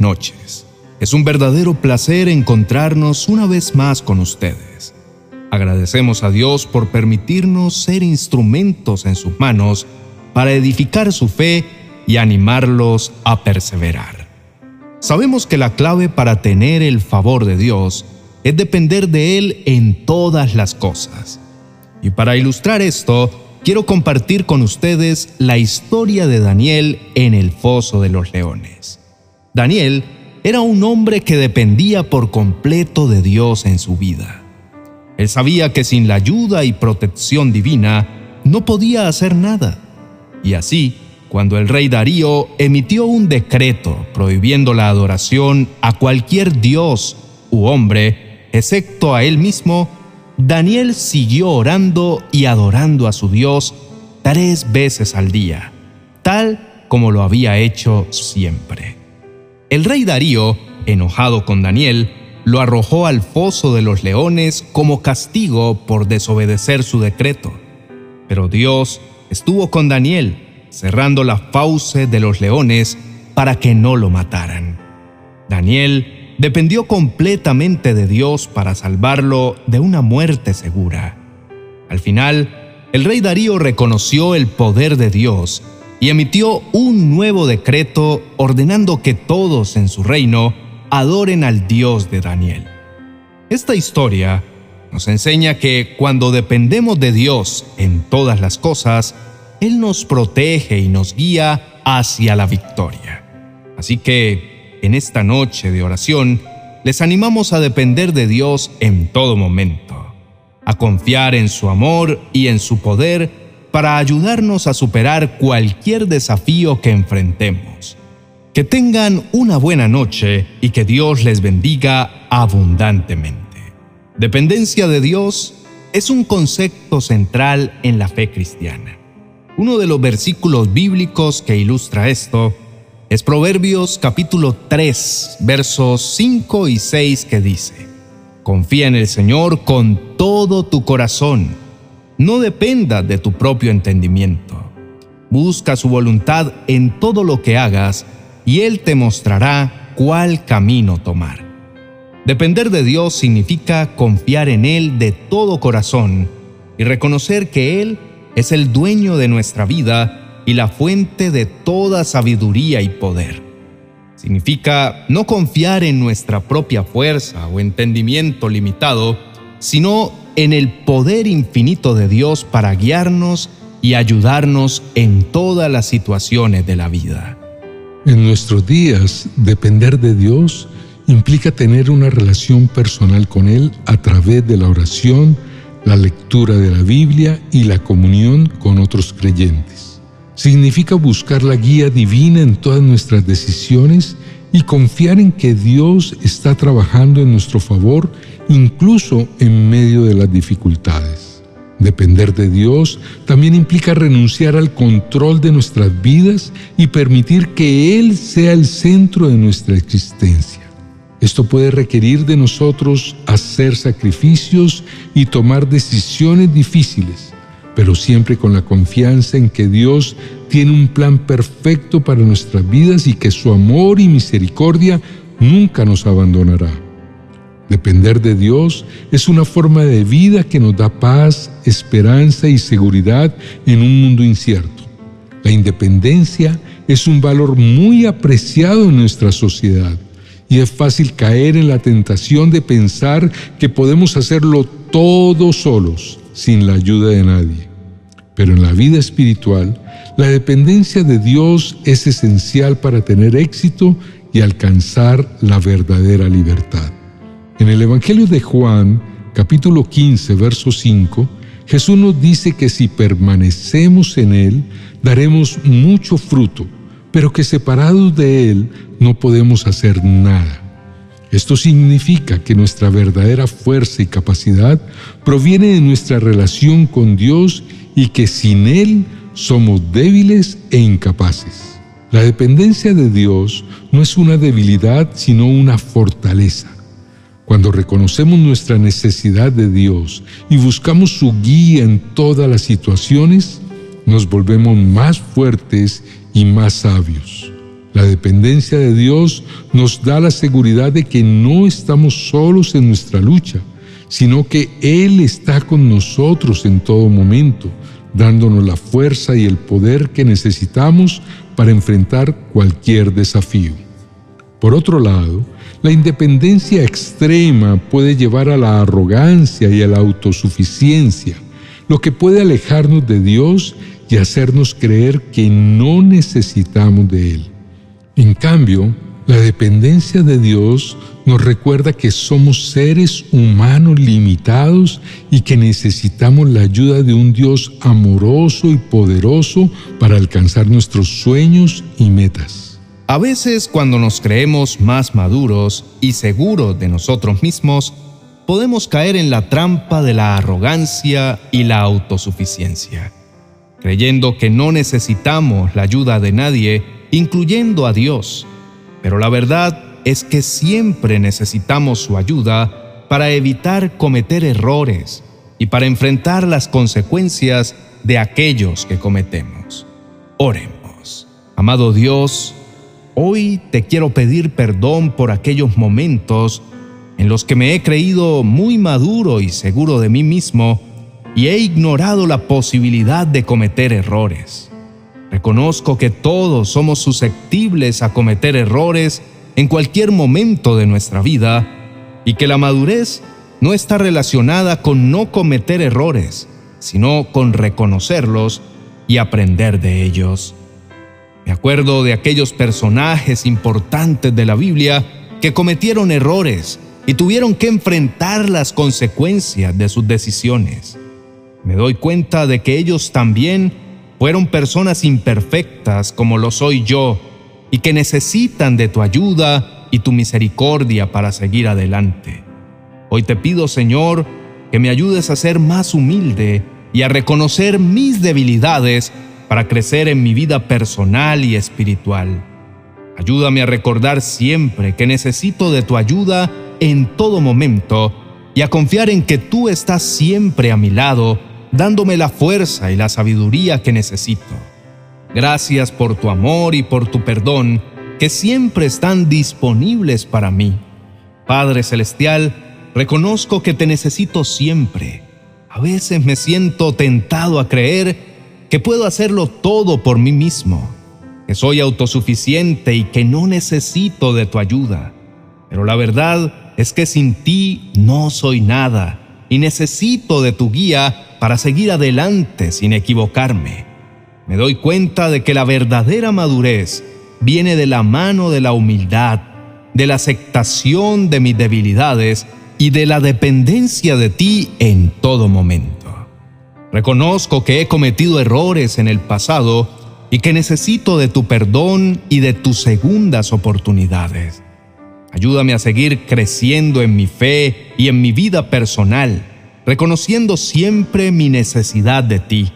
noches. Es un verdadero placer encontrarnos una vez más con ustedes. Agradecemos a Dios por permitirnos ser instrumentos en sus manos para edificar su fe y animarlos a perseverar. Sabemos que la clave para tener el favor de Dios es depender de Él en todas las cosas. Y para ilustrar esto, quiero compartir con ustedes la historia de Daniel en el foso de los leones. Daniel era un hombre que dependía por completo de Dios en su vida. Él sabía que sin la ayuda y protección divina no podía hacer nada. Y así, cuando el rey Darío emitió un decreto prohibiendo la adoración a cualquier dios u hombre, excepto a él mismo, Daniel siguió orando y adorando a su Dios tres veces al día, tal como lo había hecho siempre. El rey Darío, enojado con Daniel, lo arrojó al foso de los leones como castigo por desobedecer su decreto. Pero Dios estuvo con Daniel, cerrando la fauce de los leones para que no lo mataran. Daniel dependió completamente de Dios para salvarlo de una muerte segura. Al final, el rey Darío reconoció el poder de Dios y emitió un nuevo decreto ordenando que todos en su reino adoren al Dios de Daniel. Esta historia nos enseña que cuando dependemos de Dios en todas las cosas, Él nos protege y nos guía hacia la victoria. Así que, en esta noche de oración, les animamos a depender de Dios en todo momento, a confiar en su amor y en su poder para ayudarnos a superar cualquier desafío que enfrentemos. Que tengan una buena noche y que Dios les bendiga abundantemente. Dependencia de Dios es un concepto central en la fe cristiana. Uno de los versículos bíblicos que ilustra esto es Proverbios capítulo 3, versos 5 y 6 que dice, Confía en el Señor con todo tu corazón no dependa de tu propio entendimiento. Busca su voluntad en todo lo que hagas y Él te mostrará cuál camino tomar. Depender de Dios significa confiar en Él de todo corazón y reconocer que Él es el dueño de nuestra vida y la fuente de toda sabiduría y poder. Significa no confiar en nuestra propia fuerza o entendimiento limitado, sino en el poder infinito de Dios para guiarnos y ayudarnos en todas las situaciones de la vida. En nuestros días, depender de Dios implica tener una relación personal con Él a través de la oración, la lectura de la Biblia y la comunión con otros creyentes. Significa buscar la guía divina en todas nuestras decisiones y confiar en que Dios está trabajando en nuestro favor incluso en medio de las dificultades. Depender de Dios también implica renunciar al control de nuestras vidas y permitir que Él sea el centro de nuestra existencia. Esto puede requerir de nosotros hacer sacrificios y tomar decisiones difíciles, pero siempre con la confianza en que Dios tiene un plan perfecto para nuestras vidas y que su amor y misericordia nunca nos abandonará. Depender de Dios es una forma de vida que nos da paz, esperanza y seguridad en un mundo incierto. La independencia es un valor muy apreciado en nuestra sociedad y es fácil caer en la tentación de pensar que podemos hacerlo todos solos, sin la ayuda de nadie. Pero en la vida espiritual, la dependencia de Dios es esencial para tener éxito y alcanzar la verdadera libertad. En el Evangelio de Juan, capítulo 15, verso 5, Jesús nos dice que si permanecemos en Él, daremos mucho fruto, pero que separados de Él no podemos hacer nada. Esto significa que nuestra verdadera fuerza y capacidad proviene de nuestra relación con Dios y que sin Él somos débiles e incapaces. La dependencia de Dios no es una debilidad, sino una fortaleza. Cuando reconocemos nuestra necesidad de Dios y buscamos su guía en todas las situaciones, nos volvemos más fuertes y más sabios. La dependencia de Dios nos da la seguridad de que no estamos solos en nuestra lucha, sino que Él está con nosotros en todo momento, dándonos la fuerza y el poder que necesitamos para enfrentar cualquier desafío. Por otro lado, la independencia extrema puede llevar a la arrogancia y a la autosuficiencia, lo que puede alejarnos de Dios y hacernos creer que no necesitamos de Él. En cambio, la dependencia de Dios nos recuerda que somos seres humanos limitados y que necesitamos la ayuda de un Dios amoroso y poderoso para alcanzar nuestros sueños y metas. A veces cuando nos creemos más maduros y seguros de nosotros mismos, podemos caer en la trampa de la arrogancia y la autosuficiencia, creyendo que no necesitamos la ayuda de nadie incluyendo a Dios. Pero la verdad es que siempre necesitamos su ayuda para evitar cometer errores y para enfrentar las consecuencias de aquellos que cometemos. Oremos. Amado Dios, hoy te quiero pedir perdón por aquellos momentos en los que me he creído muy maduro y seguro de mí mismo y he ignorado la posibilidad de cometer errores. Reconozco que todos somos susceptibles a cometer errores en cualquier momento de nuestra vida y que la madurez no está relacionada con no cometer errores, sino con reconocerlos y aprender de ellos. Me acuerdo de aquellos personajes importantes de la Biblia que cometieron errores y tuvieron que enfrentar las consecuencias de sus decisiones. Me doy cuenta de que ellos también fueron personas imperfectas como lo soy yo y que necesitan de tu ayuda y tu misericordia para seguir adelante. Hoy te pido, Señor, que me ayudes a ser más humilde y a reconocer mis debilidades para crecer en mi vida personal y espiritual. Ayúdame a recordar siempre que necesito de tu ayuda en todo momento y a confiar en que tú estás siempre a mi lado dándome la fuerza y la sabiduría que necesito. Gracias por tu amor y por tu perdón, que siempre están disponibles para mí. Padre Celestial, reconozco que te necesito siempre. A veces me siento tentado a creer que puedo hacerlo todo por mí mismo, que soy autosuficiente y que no necesito de tu ayuda. Pero la verdad es que sin ti no soy nada y necesito de tu guía para seguir adelante sin equivocarme. Me doy cuenta de que la verdadera madurez viene de la mano de la humildad, de la aceptación de mis debilidades y de la dependencia de ti en todo momento. Reconozco que he cometido errores en el pasado y que necesito de tu perdón y de tus segundas oportunidades. Ayúdame a seguir creciendo en mi fe y en mi vida personal reconociendo siempre mi necesidad de ti.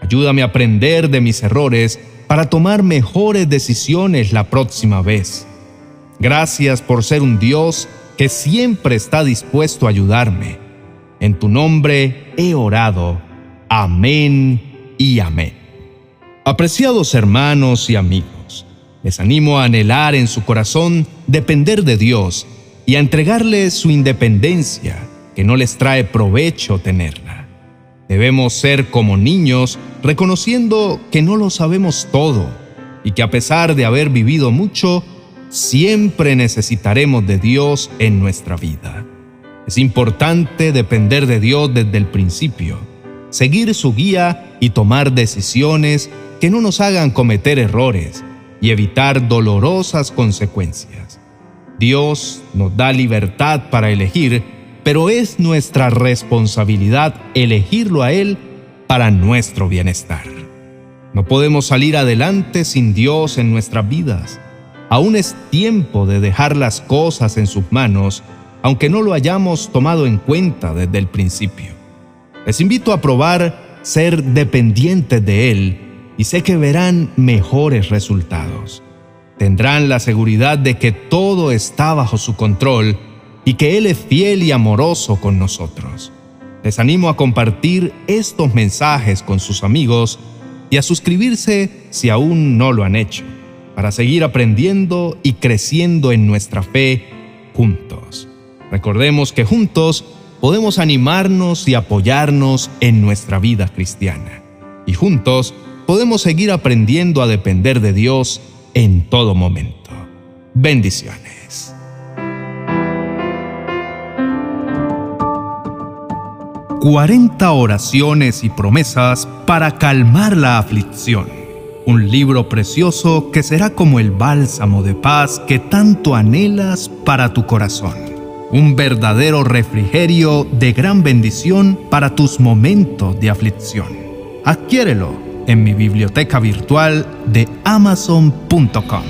Ayúdame a aprender de mis errores para tomar mejores decisiones la próxima vez. Gracias por ser un Dios que siempre está dispuesto a ayudarme. En tu nombre he orado. Amén y amén. Apreciados hermanos y amigos, les animo a anhelar en su corazón depender de Dios y a entregarle su independencia que no les trae provecho tenerla. Debemos ser como niños reconociendo que no lo sabemos todo y que a pesar de haber vivido mucho, siempre necesitaremos de Dios en nuestra vida. Es importante depender de Dios desde el principio, seguir su guía y tomar decisiones que no nos hagan cometer errores y evitar dolorosas consecuencias. Dios nos da libertad para elegir pero es nuestra responsabilidad elegirlo a Él para nuestro bienestar. No podemos salir adelante sin Dios en nuestras vidas. Aún es tiempo de dejar las cosas en sus manos, aunque no lo hayamos tomado en cuenta desde el principio. Les invito a probar ser dependientes de Él y sé que verán mejores resultados. Tendrán la seguridad de que todo está bajo su control y que Él es fiel y amoroso con nosotros. Les animo a compartir estos mensajes con sus amigos y a suscribirse si aún no lo han hecho. para seguir aprendiendo y creciendo en nuestra fe juntos. Recordemos que juntos podemos animarnos y apoyarnos en nuestra vida cristiana. Y juntos podemos seguir aprendiendo a depender de Dios en todo momento. Bendiciones. «40 oraciones y promesas para calmar la aflicción» un libro precioso que será como el bálsamo de paz que tanto anhelas para tu corazón. Un verdadero refrigerio de gran bendición para tus momentos de aflicción. Adquiérelo en mi biblioteca virtual de amazon.com.